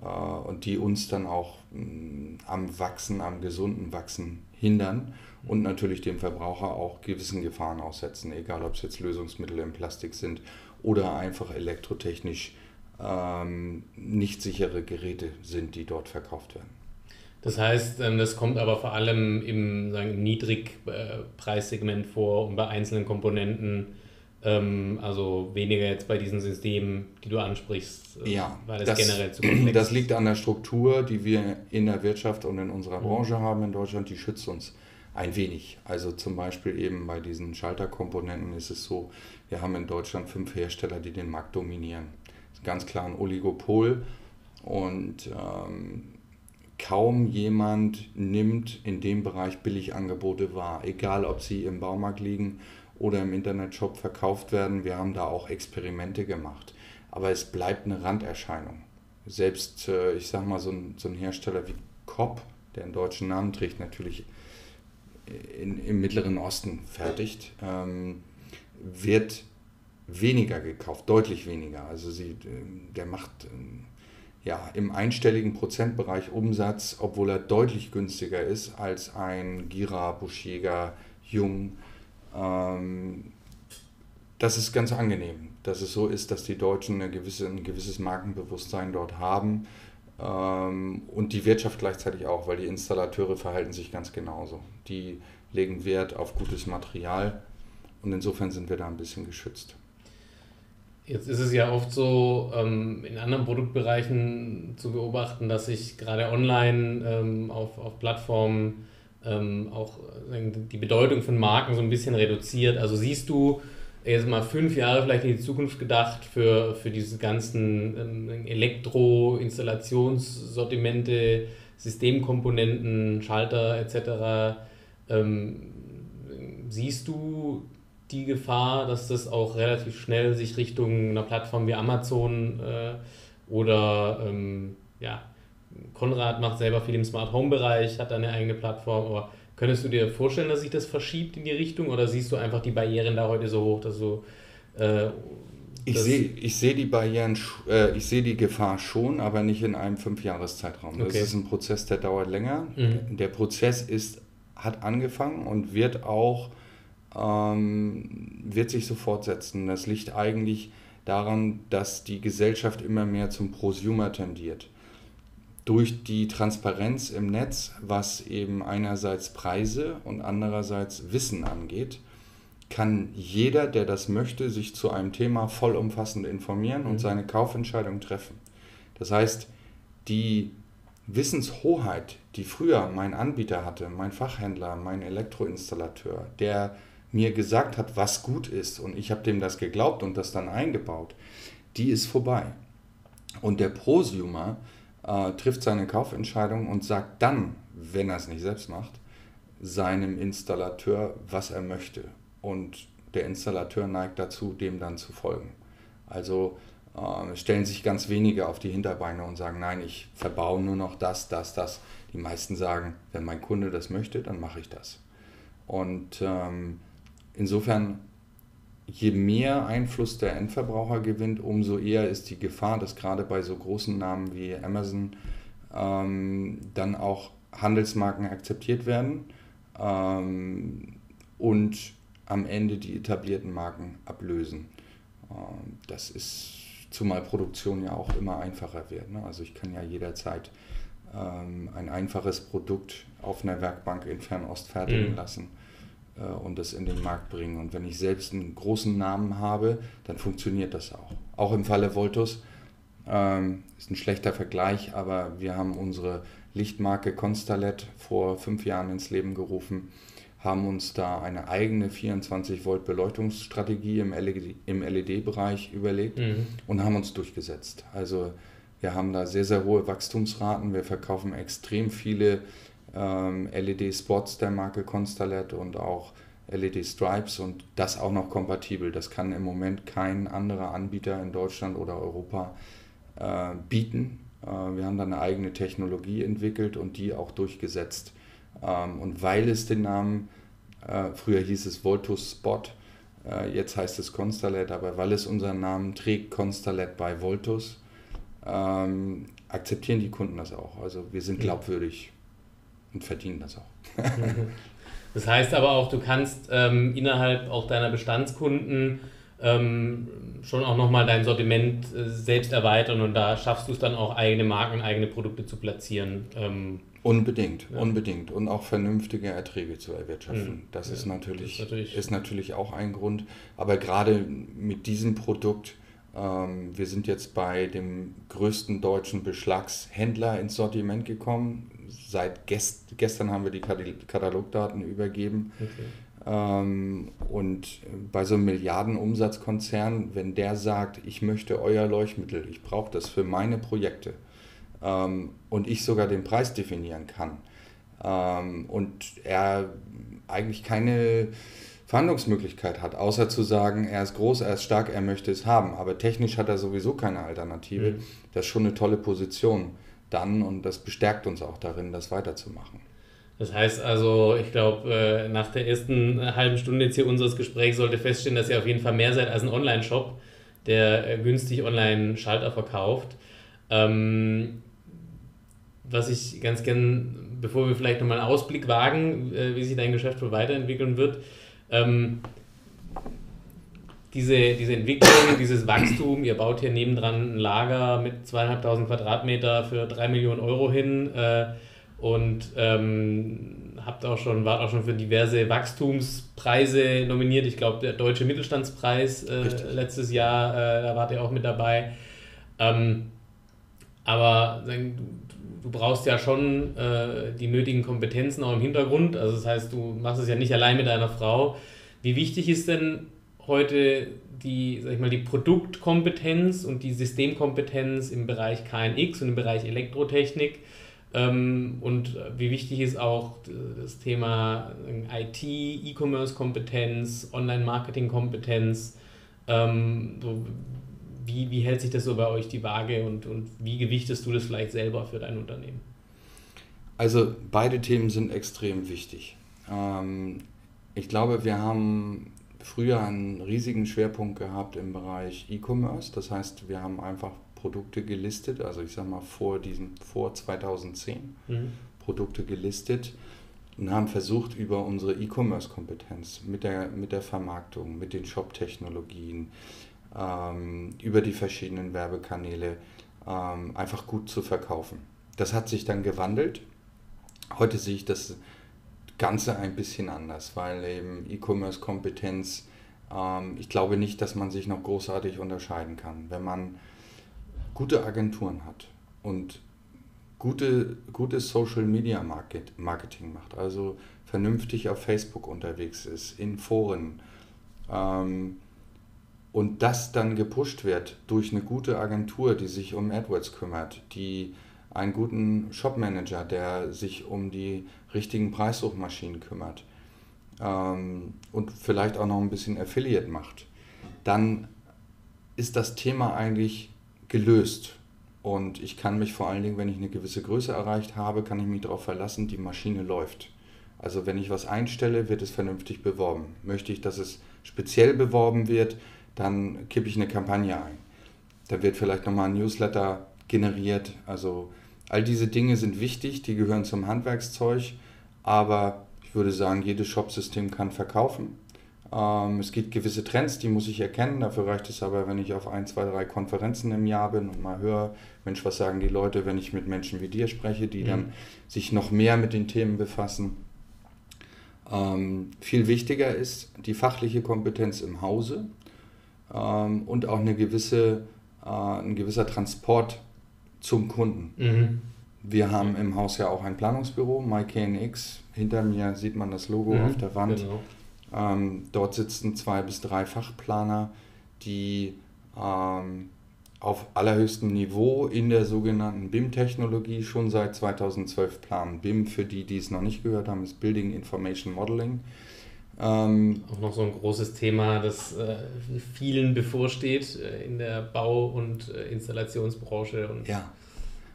Äh, und die uns dann auch mm, am Wachsen, am gesunden Wachsen hindern und natürlich dem Verbraucher auch gewissen Gefahren aussetzen, egal ob es jetzt Lösungsmittel in Plastik sind oder einfach elektrotechnisch ähm, nicht sichere Geräte sind, die dort verkauft werden. Das heißt, ähm, das kommt aber vor allem im sagen, Niedrigpreissegment vor und bei einzelnen Komponenten ähm, also weniger jetzt bei diesen Systemen, die du ansprichst, äh, ja, weil es das, generell zu komplex Das liegt an der Struktur, die wir in der Wirtschaft und in unserer mhm. Branche haben in Deutschland, die schützt uns ein wenig. Also zum Beispiel eben bei diesen Schalterkomponenten ist es so, wir haben in Deutschland fünf Hersteller, die den Markt dominieren. Das ist ganz klar ein Oligopol und ähm, kaum jemand nimmt in dem Bereich Billigangebote wahr, egal ob sie im Baumarkt liegen oder im Internetshop verkauft werden. Wir haben da auch Experimente gemacht. Aber es bleibt eine Randerscheinung. Selbst, äh, ich sag mal, so ein, so ein Hersteller wie Kopp, der einen deutschen Namen trägt, natürlich in, im Mittleren Osten fertigt, ähm, wird weniger gekauft, deutlich weniger. Also sie, äh, der macht ähm, ja, im einstelligen Prozentbereich Umsatz, obwohl er deutlich günstiger ist als ein Gira, Buschjäger, Jung ähm, das ist ganz angenehm, dass es so ist, dass die Deutschen eine gewisse, ein gewisses Markenbewusstsein dort haben ähm, und die Wirtschaft gleichzeitig auch, weil die Installateure verhalten sich ganz genauso. Die legen Wert auf gutes Material und insofern sind wir da ein bisschen geschützt. Jetzt ist es ja oft so, ähm, in anderen Produktbereichen zu beobachten, dass sich gerade online ähm, auf, auf Plattformen ähm, auch die Bedeutung von Marken so ein bisschen reduziert. Also siehst du jetzt mal fünf Jahre vielleicht in die Zukunft gedacht für, für diese ganzen ähm, Elektro-Installationssortimente, Systemkomponenten, Schalter etc. Ähm, siehst du die Gefahr, dass das auch relativ schnell sich Richtung einer Plattform wie Amazon äh, oder ähm, ja, Konrad macht selber viel im Smart Home Bereich, hat eine eigene Plattform, aber könntest du dir vorstellen, dass sich das verschiebt in die Richtung oder siehst du einfach die Barrieren da heute so hoch, dass du. Äh, ich sehe ich seh die Barrieren, äh, ich sehe die Gefahr schon, aber nicht in einem Fünfjahreszeitraum. Das okay. ist ein Prozess, der dauert länger. Mhm. Der Prozess ist, hat angefangen und wird auch ähm, wird sich so fortsetzen. Das liegt eigentlich daran, dass die Gesellschaft immer mehr zum Prosumer tendiert durch die Transparenz im Netz, was eben einerseits Preise und andererseits Wissen angeht, kann jeder, der das möchte, sich zu einem Thema vollumfassend informieren und mhm. seine Kaufentscheidung treffen. Das heißt, die Wissenshoheit, die früher mein Anbieter hatte, mein Fachhändler, mein Elektroinstallateur, der mir gesagt hat, was gut ist und ich habe dem das geglaubt und das dann eingebaut, die ist vorbei. Und der Prosumer äh, trifft seine Kaufentscheidung und sagt dann, wenn er es nicht selbst macht, seinem Installateur, was er möchte. Und der Installateur neigt dazu, dem dann zu folgen. Also äh, stellen sich ganz wenige auf die Hinterbeine und sagen, nein, ich verbaue nur noch das, das, das. Die meisten sagen, wenn mein Kunde das möchte, dann mache ich das. Und ähm, insofern, je mehr Einfluss der Endverbraucher gewinnt, umso eher ist die Gefahr, dass gerade bei so großen Namen wie Amazon ähm, dann auch Handelsmarken akzeptiert werden ähm, und am Ende die etablierten Marken ablösen. Ähm, das ist zumal Produktion ja auch immer einfacher wird. Ne? Also ich kann ja jederzeit ähm, ein einfaches Produkt auf einer Werkbank in Fernost fertigen mhm. lassen und das in den Markt bringen. Und wenn ich selbst einen großen Namen habe, dann funktioniert das auch. Auch im Falle Voltus ähm, ist ein schlechter Vergleich, aber wir haben unsere Lichtmarke Constalet vor fünf Jahren ins Leben gerufen haben uns da eine eigene 24 Volt Beleuchtungsstrategie im LED-Bereich LED überlegt mhm. und haben uns durchgesetzt. Also wir haben da sehr, sehr hohe Wachstumsraten. Wir verkaufen extrem viele ähm, LED-Spots der Marke Constellat und auch LED-Stripes und das auch noch kompatibel. Das kann im Moment kein anderer Anbieter in Deutschland oder Europa äh, bieten. Äh, wir haben da eine eigene Technologie entwickelt und die auch durchgesetzt. Ähm, und weil es den Namen, äh, früher hieß es Voltus Spot, äh, jetzt heißt es Constellat, aber weil es unseren Namen trägt, Constellat bei Voltus, ähm, akzeptieren die Kunden das auch. Also wir sind glaubwürdig und verdienen das auch. das heißt aber auch, du kannst ähm, innerhalb auch deiner Bestandskunden ähm, schon auch nochmal dein Sortiment äh, selbst erweitern und da schaffst du es dann auch eigene Marken, eigene Produkte zu platzieren. Ähm, Unbedingt, ja. unbedingt. Und auch vernünftige Erträge zu erwirtschaften. Mhm. Das, ja, ist, natürlich, das ist, natürlich, ist natürlich auch ein Grund. Aber gerade mit diesem Produkt, ähm, wir sind jetzt bei dem größten deutschen Beschlagshändler ins Sortiment gekommen. Seit gest, gestern haben wir die Katalogdaten übergeben. Okay. Ähm, und bei so einem Milliardenumsatzkonzern, wenn der sagt, ich möchte euer Leuchtmittel, ich brauche das für meine Projekte, ähm, und ich sogar den Preis definieren kann ähm, und er eigentlich keine Verhandlungsmöglichkeit hat, außer zu sagen, er ist groß, er ist stark, er möchte es haben. Aber technisch hat er sowieso keine Alternative. Mhm. Das ist schon eine tolle Position dann und das bestärkt uns auch darin, das weiterzumachen. Das heißt also, ich glaube, äh, nach der ersten halben Stunde jetzt hier unseres Gesprächs sollte feststehen, dass ihr auf jeden Fall mehr seid als ein Online-Shop, der äh, günstig Online-Schalter verkauft. Ähm, was ich ganz gern, bevor wir vielleicht nochmal einen Ausblick wagen, äh, wie sich dein Geschäft wohl weiterentwickeln wird, ähm, diese, diese Entwicklung, dieses Wachstum, ihr baut hier nebendran ein Lager mit zweieinhalbtausend Quadratmeter für drei Millionen Euro hin äh, und ähm, habt auch schon, wart auch schon für diverse Wachstumspreise nominiert. Ich glaube, der Deutsche Mittelstandspreis äh, letztes Jahr, äh, da wart ihr auch mit dabei. Ähm, aber du, brauchst ja schon äh, die nötigen Kompetenzen auch im Hintergrund. Also das heißt, du machst es ja nicht allein mit deiner Frau. Wie wichtig ist denn heute die, sag ich mal, die Produktkompetenz und die Systemkompetenz im Bereich KNX und im Bereich Elektrotechnik? Ähm, und wie wichtig ist auch das Thema IT, E-Commerce-Kompetenz, Online-Marketing-Kompetenz? Ähm, wie, wie hält sich das so bei euch die Waage und, und wie gewichtest du das vielleicht selber für dein Unternehmen? Also beide Themen sind extrem wichtig. Ähm, ich glaube, wir haben früher einen riesigen Schwerpunkt gehabt im Bereich E-Commerce. Das heißt, wir haben einfach Produkte gelistet, also ich sage mal vor, diesem, vor 2010 mhm. Produkte gelistet und haben versucht, über unsere E-Commerce-Kompetenz mit der, mit der Vermarktung, mit den Shop-Technologien, ähm, über die verschiedenen Werbekanäle ähm, einfach gut zu verkaufen. Das hat sich dann gewandelt. Heute sehe ich das Ganze ein bisschen anders, weil eben E-Commerce-Kompetenz, ähm, ich glaube nicht, dass man sich noch großartig unterscheiden kann. Wenn man gute Agenturen hat und gute, gutes Social Media Market, Marketing macht, also vernünftig auf Facebook unterwegs ist, in Foren, ähm, und das dann gepusht wird durch eine gute Agentur, die sich um AdWords kümmert, die einen guten Shopmanager, der sich um die richtigen Preissuchmaschinen kümmert ähm, und vielleicht auch noch ein bisschen Affiliate macht, dann ist das Thema eigentlich gelöst. Und ich kann mich vor allen Dingen, wenn ich eine gewisse Größe erreicht habe, kann ich mich darauf verlassen, die Maschine läuft. Also wenn ich was einstelle, wird es vernünftig beworben. Möchte ich, dass es speziell beworben wird, dann kippe ich eine Kampagne ein. Da wird vielleicht nochmal ein Newsletter generiert. Also all diese Dinge sind wichtig, die gehören zum Handwerkszeug, aber ich würde sagen, jedes Shopsystem kann verkaufen. Ähm, es gibt gewisse Trends, die muss ich erkennen. Dafür reicht es aber, wenn ich auf ein, zwei, drei Konferenzen im Jahr bin und mal höre, Mensch, was sagen die Leute, wenn ich mit Menschen wie dir spreche, die mhm. dann sich noch mehr mit den Themen befassen. Ähm, viel wichtiger ist die fachliche Kompetenz im Hause ähm, und auch eine gewisse, äh, ein gewisser Transport zum Kunden. Mhm. Wir haben im Haus ja auch ein Planungsbüro, MyKNX. Hinter mir sieht man das Logo mhm, auf der Wand. Genau. Ähm, dort sitzen zwei bis drei Fachplaner, die ähm, auf allerhöchstem Niveau in der sogenannten BIM-Technologie schon seit 2012 planen. BIM, für die, die es noch nicht gehört haben, ist Building Information Modeling. Ähm, Auch noch so ein großes Thema, das äh, vielen bevorsteht äh, in der Bau- und äh, Installationsbranche. Und, ja.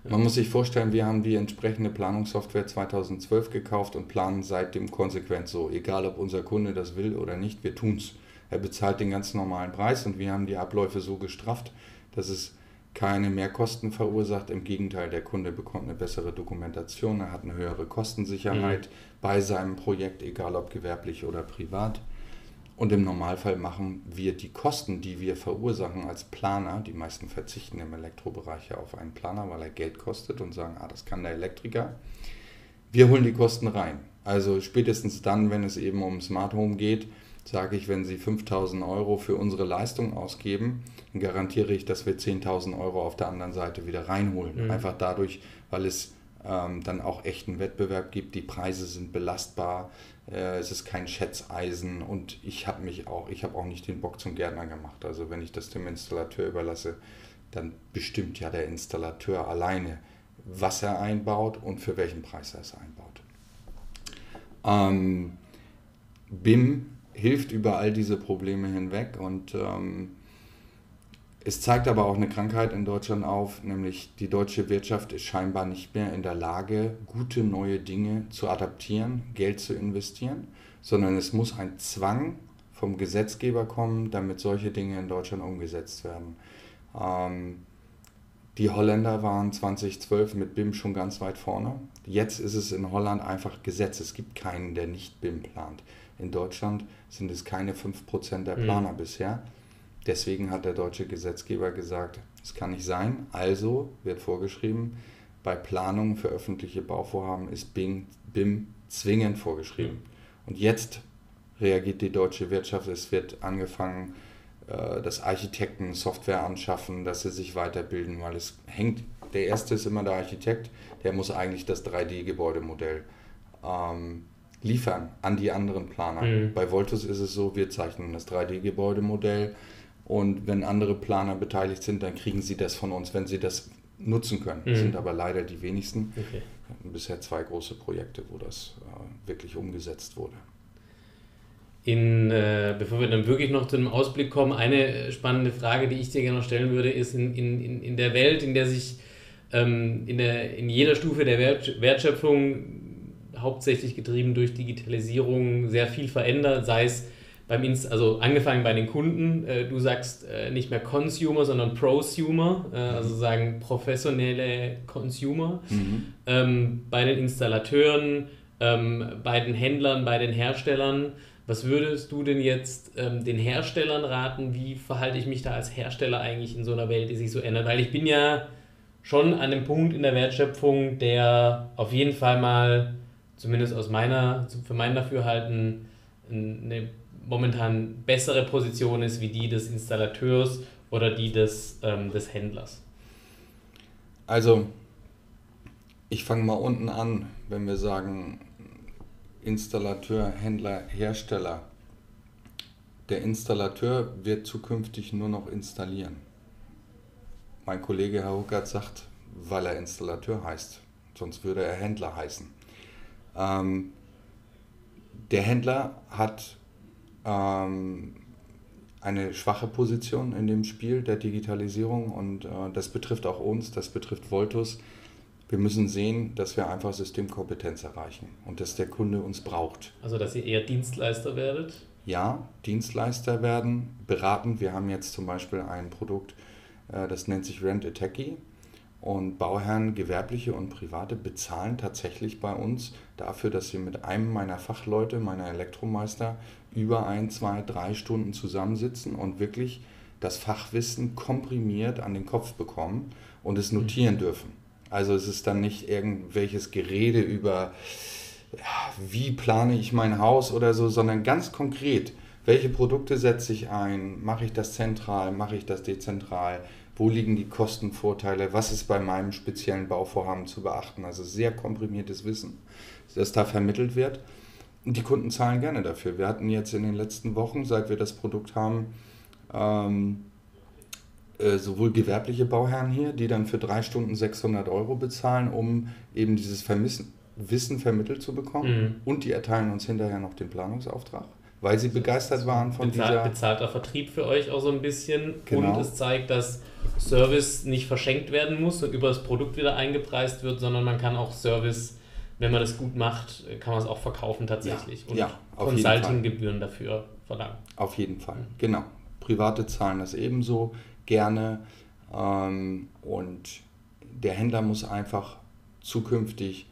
Man muss sich vorstellen, wir haben die entsprechende Planungssoftware 2012 gekauft und planen seitdem konsequent so. Egal, ob unser Kunde das will oder nicht, wir tun es. Er bezahlt den ganz normalen Preis und wir haben die Abläufe so gestrafft, dass es keine Mehrkosten verursacht. Im Gegenteil, der Kunde bekommt eine bessere Dokumentation, er hat eine höhere Kostensicherheit mhm. bei seinem Projekt, egal ob gewerblich oder privat. Und im Normalfall machen wir die Kosten, die wir verursachen als Planer, die meisten verzichten im Elektrobereich ja auf einen Planer, weil er Geld kostet und sagen, ah, das kann der Elektriker. Wir holen die Kosten rein. Also spätestens dann, wenn es eben um Smart Home geht, sage ich, wenn Sie 5000 Euro für unsere Leistung ausgeben, dann garantiere ich, dass wir 10.000 Euro auf der anderen Seite wieder reinholen. Mhm. Einfach dadurch, weil es ähm, dann auch echten Wettbewerb gibt, die Preise sind belastbar, äh, es ist kein Schätzeisen und ich habe mich auch, ich habe auch nicht den Bock zum Gärtner gemacht. Also wenn ich das dem Installateur überlasse, dann bestimmt ja der Installateur alleine, was er einbaut und für welchen Preis er es einbaut. Ähm, BIM hilft über all diese Probleme hinweg und ähm, es zeigt aber auch eine Krankheit in Deutschland auf, nämlich die deutsche Wirtschaft ist scheinbar nicht mehr in der Lage, gute neue Dinge zu adaptieren, Geld zu investieren, sondern es muss ein Zwang vom Gesetzgeber kommen, damit solche Dinge in Deutschland umgesetzt werden. Ähm, die Holländer waren 2012 mit BIM schon ganz weit vorne. Jetzt ist es in Holland einfach Gesetz. Es gibt keinen, der nicht BIM plant. In Deutschland sind es keine 5% der mhm. Planer mhm. bisher. Deswegen hat der deutsche Gesetzgeber gesagt, es kann nicht sein. Also wird vorgeschrieben, bei Planungen für öffentliche Bauvorhaben ist BIM, BIM zwingend vorgeschrieben. Mhm. Und jetzt reagiert die deutsche Wirtschaft. Es wird angefangen, äh, dass Architekten Software anschaffen, dass sie sich weiterbilden, weil es hängt, der erste ist immer der Architekt, der muss eigentlich das 3D-Gebäudemodell ähm, liefern an die anderen Planer. Mhm. Bei Voltus ist es so, wir zeichnen das 3D-Gebäudemodell und wenn andere Planer beteiligt sind, dann kriegen sie das von uns, wenn sie das nutzen können. Mhm. Das sind aber leider die wenigsten. Okay. Wir hatten bisher zwei große Projekte, wo das äh, wirklich umgesetzt wurde. In, äh, bevor wir dann wirklich noch zu einem Ausblick kommen, eine spannende Frage, die ich dir gerne noch stellen würde, ist in, in, in der Welt, in der sich ähm, in, der, in jeder Stufe der Wertschöpfung hauptsächlich getrieben durch Digitalisierung sehr viel verändert, sei es beim Inst also angefangen bei den Kunden, äh, du sagst äh, nicht mehr Consumer, sondern Prosumer, äh, also sagen professionelle Consumer, mhm. ähm, bei den Installateuren, ähm, bei den Händlern, bei den Herstellern. Was würdest du denn jetzt ähm, den Herstellern raten? Wie verhalte ich mich da als Hersteller eigentlich in so einer Welt, die sich so ändert? Weil ich bin ja schon an dem Punkt in der Wertschöpfung, der auf jeden Fall mal zumindest aus meiner, für mein Dafürhalten, eine momentan bessere Position ist wie die des Installateurs oder die des, ähm, des Händlers? Also, Ich fange mal unten an, wenn wir sagen Installateur, Händler, Hersteller. Der Installateur wird zukünftig nur noch installieren. Mein Kollege Herr Huckert sagt, weil er Installateur heißt. Sonst würde er Händler heißen. Ähm, der Händler hat ähm, eine schwache Position in dem Spiel der Digitalisierung und äh, das betrifft auch uns, das betrifft Voltus. Wir müssen sehen, dass wir einfach Systemkompetenz erreichen und dass der Kunde uns braucht. Also, dass ihr eher Dienstleister werdet? Ja, Dienstleister werden, beraten. Wir haben jetzt zum Beispiel ein Produkt, äh, das nennt sich Rent a Techie. Und Bauherren, gewerbliche und private, bezahlen tatsächlich bei uns dafür, dass sie mit einem meiner Fachleute, meiner Elektromeister, über ein, zwei, drei Stunden zusammensitzen und wirklich das Fachwissen komprimiert an den Kopf bekommen und es notieren mhm. dürfen. Also es ist dann nicht irgendwelches Gerede über, wie plane ich mein Haus oder so, sondern ganz konkret, welche Produkte setze ich ein, mache ich das zentral, mache ich das dezentral, wo liegen die Kostenvorteile, was ist bei meinem speziellen Bauvorhaben zu beachten. Also sehr komprimiertes Wissen, das da vermittelt wird. Und die Kunden zahlen gerne dafür. Wir hatten jetzt in den letzten Wochen, seit wir das Produkt haben, ähm, äh, sowohl gewerbliche Bauherren hier, die dann für drei Stunden 600 Euro bezahlen, um eben dieses Vermissen, Wissen vermittelt zu bekommen. Mhm. Und die erteilen uns hinterher noch den Planungsauftrag weil sie begeistert waren von Bezahl, dieser... Bezahlter Vertrieb für euch auch so ein bisschen genau. und es zeigt, dass Service nicht verschenkt werden muss und über das Produkt wieder eingepreist wird, sondern man kann auch Service, wenn man das gut macht, kann man es auch verkaufen tatsächlich ja, und ja, Consulting-Gebühren dafür verlangen. Auf jeden Fall, genau. Private zahlen das ebenso gerne ähm, und der Händler muss einfach zukünftig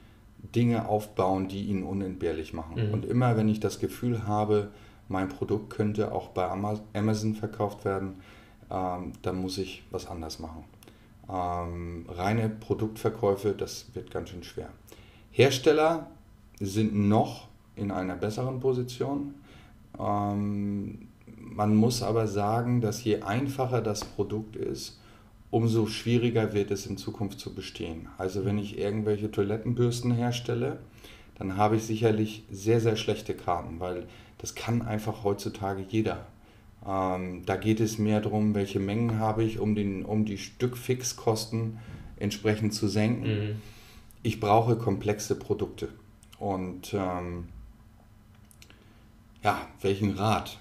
Dinge aufbauen, die ihn unentbehrlich machen. Mhm. Und immer wenn ich das Gefühl habe, mein Produkt könnte auch bei Amazon verkauft werden, ähm, dann muss ich was anders machen. Ähm, reine Produktverkäufe, das wird ganz schön schwer. Hersteller sind noch in einer besseren Position. Ähm, man muss aber sagen, dass je einfacher das Produkt ist, umso schwieriger wird es in Zukunft zu bestehen. Also wenn ich irgendwelche Toilettenbürsten herstelle, dann habe ich sicherlich sehr, sehr schlechte Karten, weil das kann einfach heutzutage jeder. Ähm, da geht es mehr darum, welche Mengen habe ich, um, den, um die Stückfixkosten entsprechend zu senken. Mhm. Ich brauche komplexe Produkte. Und ähm, ja, welchen Rat?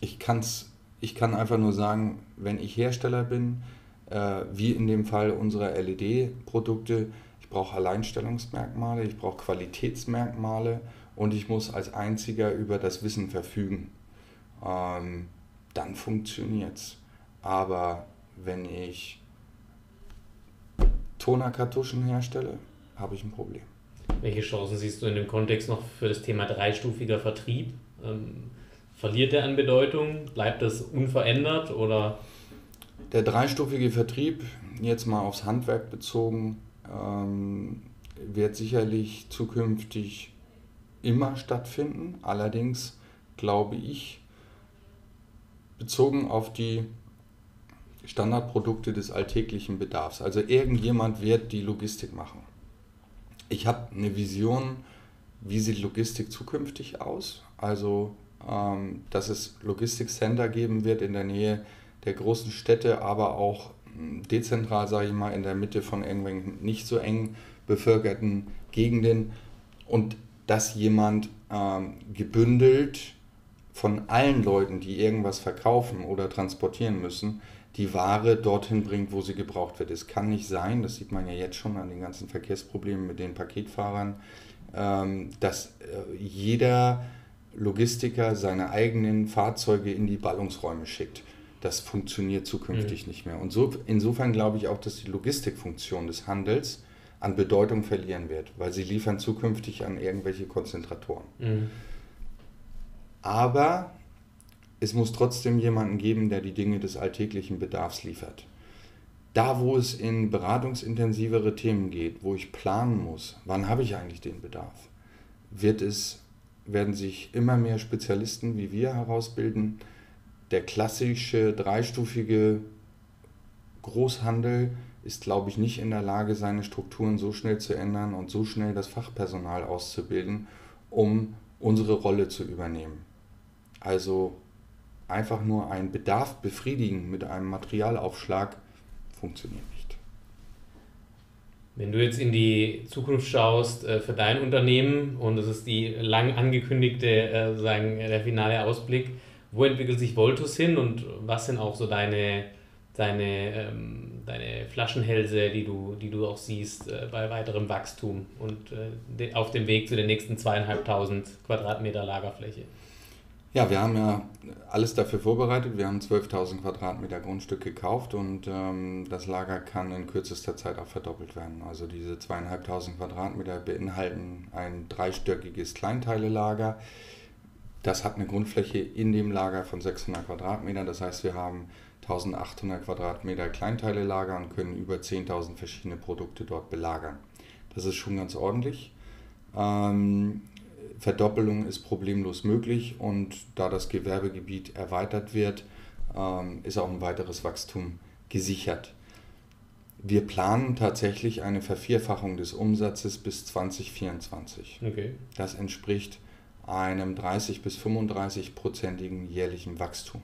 Ich, kann's, ich kann einfach nur sagen, wenn ich Hersteller bin, äh, wie in dem Fall unserer LED-Produkte. Ich brauche Alleinstellungsmerkmale, ich brauche Qualitätsmerkmale und ich muss als einziger über das Wissen verfügen. Ähm, dann funktioniert es. Aber wenn ich Tonerkartuschen herstelle, habe ich ein Problem. Welche Chancen siehst du in dem Kontext noch für das Thema dreistufiger Vertrieb? Ähm, verliert der an Bedeutung? Bleibt das unverändert oder der dreistufige Vertrieb, jetzt mal aufs Handwerk bezogen, ähm, wird sicherlich zukünftig immer stattfinden. Allerdings glaube ich, bezogen auf die Standardprodukte des alltäglichen Bedarfs. Also irgendjemand wird die Logistik machen. Ich habe eine Vision, wie sieht Logistik zukünftig aus. Also, ähm, dass es Logistikcenter geben wird in der Nähe der großen Städte, aber auch hm, dezentral, sage ich mal, in der Mitte von irgendwelchen nicht so eng bevölkerten Gegenden und dass jemand ähm, gebündelt von allen Leuten, die irgendwas verkaufen oder transportieren müssen, die Ware dorthin bringt, wo sie gebraucht wird. Es kann nicht sein, das sieht man ja jetzt schon an den ganzen Verkehrsproblemen mit den Paketfahrern, ähm, dass äh, jeder Logistiker seine eigenen Fahrzeuge in die Ballungsräume schickt das funktioniert zukünftig mhm. nicht mehr. Und so, insofern glaube ich auch, dass die Logistikfunktion des Handels an Bedeutung verlieren wird, weil sie liefern zukünftig an irgendwelche Konzentratoren. Mhm. Aber es muss trotzdem jemanden geben, der die Dinge des alltäglichen Bedarfs liefert. Da, wo es in beratungsintensivere Themen geht, wo ich planen muss, wann habe ich eigentlich den Bedarf, wird es, werden sich immer mehr Spezialisten wie wir herausbilden, der klassische dreistufige Großhandel ist, glaube ich, nicht in der Lage, seine Strukturen so schnell zu ändern und so schnell das Fachpersonal auszubilden, um unsere Rolle zu übernehmen. Also einfach nur einen Bedarf befriedigen mit einem Materialaufschlag funktioniert nicht. Wenn du jetzt in die Zukunft schaust äh, für dein Unternehmen und das ist die lang angekündigte, äh, sagen, der finale Ausblick, wo entwickelt sich Voltus hin und was sind auch so deine, deine, ähm, deine Flaschenhälse, die du, die du auch siehst äh, bei weiterem Wachstum und äh, auf dem Weg zu den nächsten zweieinhalbtausend Quadratmeter Lagerfläche? Ja, wir haben ja alles dafür vorbereitet. Wir haben 12.000 Quadratmeter Grundstück gekauft und ähm, das Lager kann in kürzester Zeit auch verdoppelt werden. Also diese zweieinhalbtausend Quadratmeter beinhalten ein dreistöckiges Kleinteilelager. Das hat eine Grundfläche in dem Lager von 600 Quadratmetern. Das heißt, wir haben 1800 Quadratmeter Kleinteilelager und können über 10.000 verschiedene Produkte dort belagern. Das ist schon ganz ordentlich. Ähm, Verdoppelung ist problemlos möglich und da das Gewerbegebiet erweitert wird, ähm, ist auch ein weiteres Wachstum gesichert. Wir planen tatsächlich eine Vervierfachung des Umsatzes bis 2024. Okay. Das entspricht einem 30 bis 35 prozentigen jährlichen Wachstum.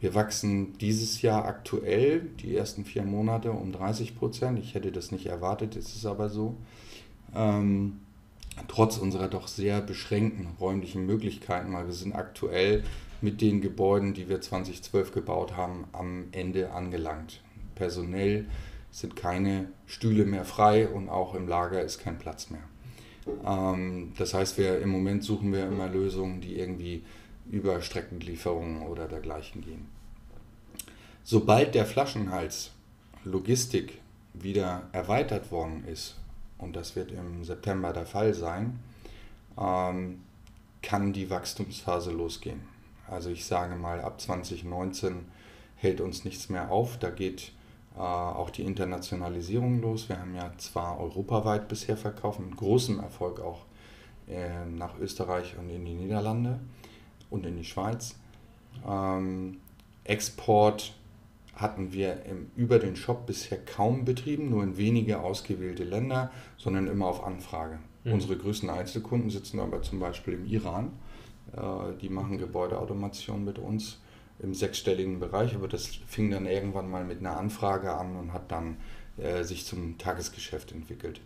Wir wachsen dieses Jahr aktuell, die ersten vier Monate, um 30 Prozent. Ich hätte das nicht erwartet, ist es aber so. Ähm, trotz unserer doch sehr beschränkten räumlichen Möglichkeiten, weil wir sind aktuell mit den Gebäuden, die wir 2012 gebaut haben, am Ende angelangt. Personell sind keine Stühle mehr frei und auch im Lager ist kein Platz mehr. Ähm, das heißt, wir im Moment suchen wir immer Lösungen, die irgendwie über Streckenlieferungen oder dergleichen gehen. Sobald der Flaschenhals Logistik wieder erweitert worden ist und das wird im September der Fall sein, ähm, kann die Wachstumsphase losgehen. Also ich sage mal, ab 2019 hält uns nichts mehr auf. Da geht auch die Internationalisierung los. Wir haben ja zwar europaweit bisher verkauft, mit großem Erfolg auch äh, nach Österreich und in die Niederlande und in die Schweiz. Ähm, Export hatten wir im, über den Shop bisher kaum betrieben, nur in wenige ausgewählte Länder, sondern immer auf Anfrage. Mhm. Unsere größten Einzelkunden sitzen aber zum Beispiel im Iran. Äh, die machen Gebäudeautomation mit uns im sechsstelligen Bereich, aber das fing dann irgendwann mal mit einer Anfrage an und hat dann äh, sich zum Tagesgeschäft entwickelt.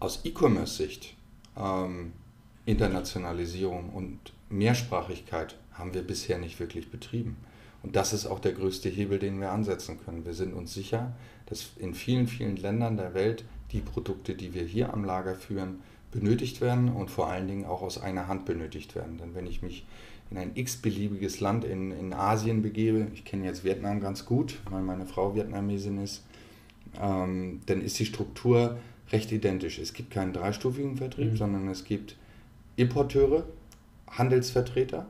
Aus E-Commerce-Sicht, ähm, Internationalisierung und Mehrsprachigkeit haben wir bisher nicht wirklich betrieben. Und das ist auch der größte Hebel, den wir ansetzen können. Wir sind uns sicher, dass in vielen, vielen Ländern der Welt die Produkte, die wir hier am Lager führen, benötigt werden und vor allen Dingen auch aus einer Hand benötigt werden. Denn wenn ich mich in ein x-beliebiges Land in, in Asien begebe, ich kenne jetzt Vietnam ganz gut, weil meine Frau Vietnamesin ist, ähm, dann ist die Struktur recht identisch. Es gibt keinen dreistufigen Vertrieb, mhm. sondern es gibt Importeure, Handelsvertreter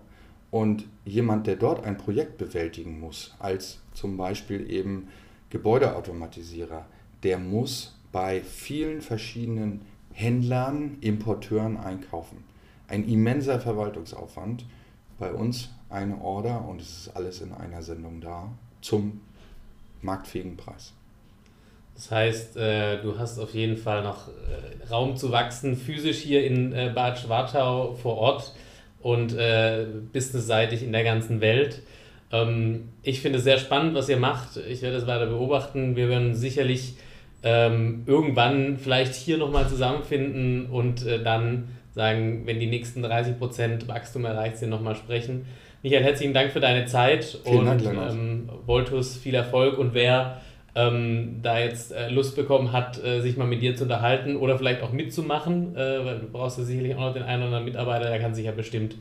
und jemand, der dort ein Projekt bewältigen muss, als zum Beispiel eben Gebäudeautomatisierer, der muss bei vielen verschiedenen Händlern, Importeuren einkaufen. Ein immenser Verwaltungsaufwand. Bei uns eine Order und es ist alles in einer Sendung da zum marktfähigen Preis. Das heißt, äh, du hast auf jeden Fall noch äh, Raum zu wachsen, physisch hier in äh, Bad Schwartau vor Ort und äh, businessseitig in der ganzen Welt. Ähm, ich finde es sehr spannend, was ihr macht. Ich werde es weiter beobachten. Wir werden sicherlich ähm, irgendwann vielleicht hier nochmal zusammenfinden und äh, dann sagen, wenn die nächsten 30% Wachstum erreicht sind, nochmal sprechen. Michael, herzlichen Dank für deine Zeit Vielen und Dank, ähm, Voltus viel Erfolg und wer ähm, da jetzt äh, Lust bekommen hat, äh, sich mal mit dir zu unterhalten oder vielleicht auch mitzumachen, äh, weil du brauchst ja sicherlich auch noch den einen oder anderen Mitarbeiter, der kann sich ja bestimmt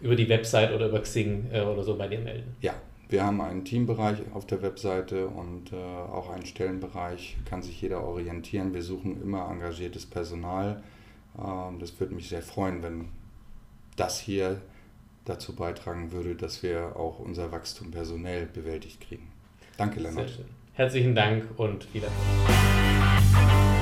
über die Website oder über Xing äh, oder so bei dir melden. Ja, wir haben einen Teambereich auf der Webseite und äh, auch einen Stellenbereich, kann sich jeder orientieren. Wir suchen immer engagiertes Personal. Ähm, das würde mich sehr freuen, wenn das hier dazu beitragen würde, dass wir auch unser Wachstum personell bewältigt kriegen. Danke, Lennart. Sehr schön. Herzlichen Dank und Erfolg.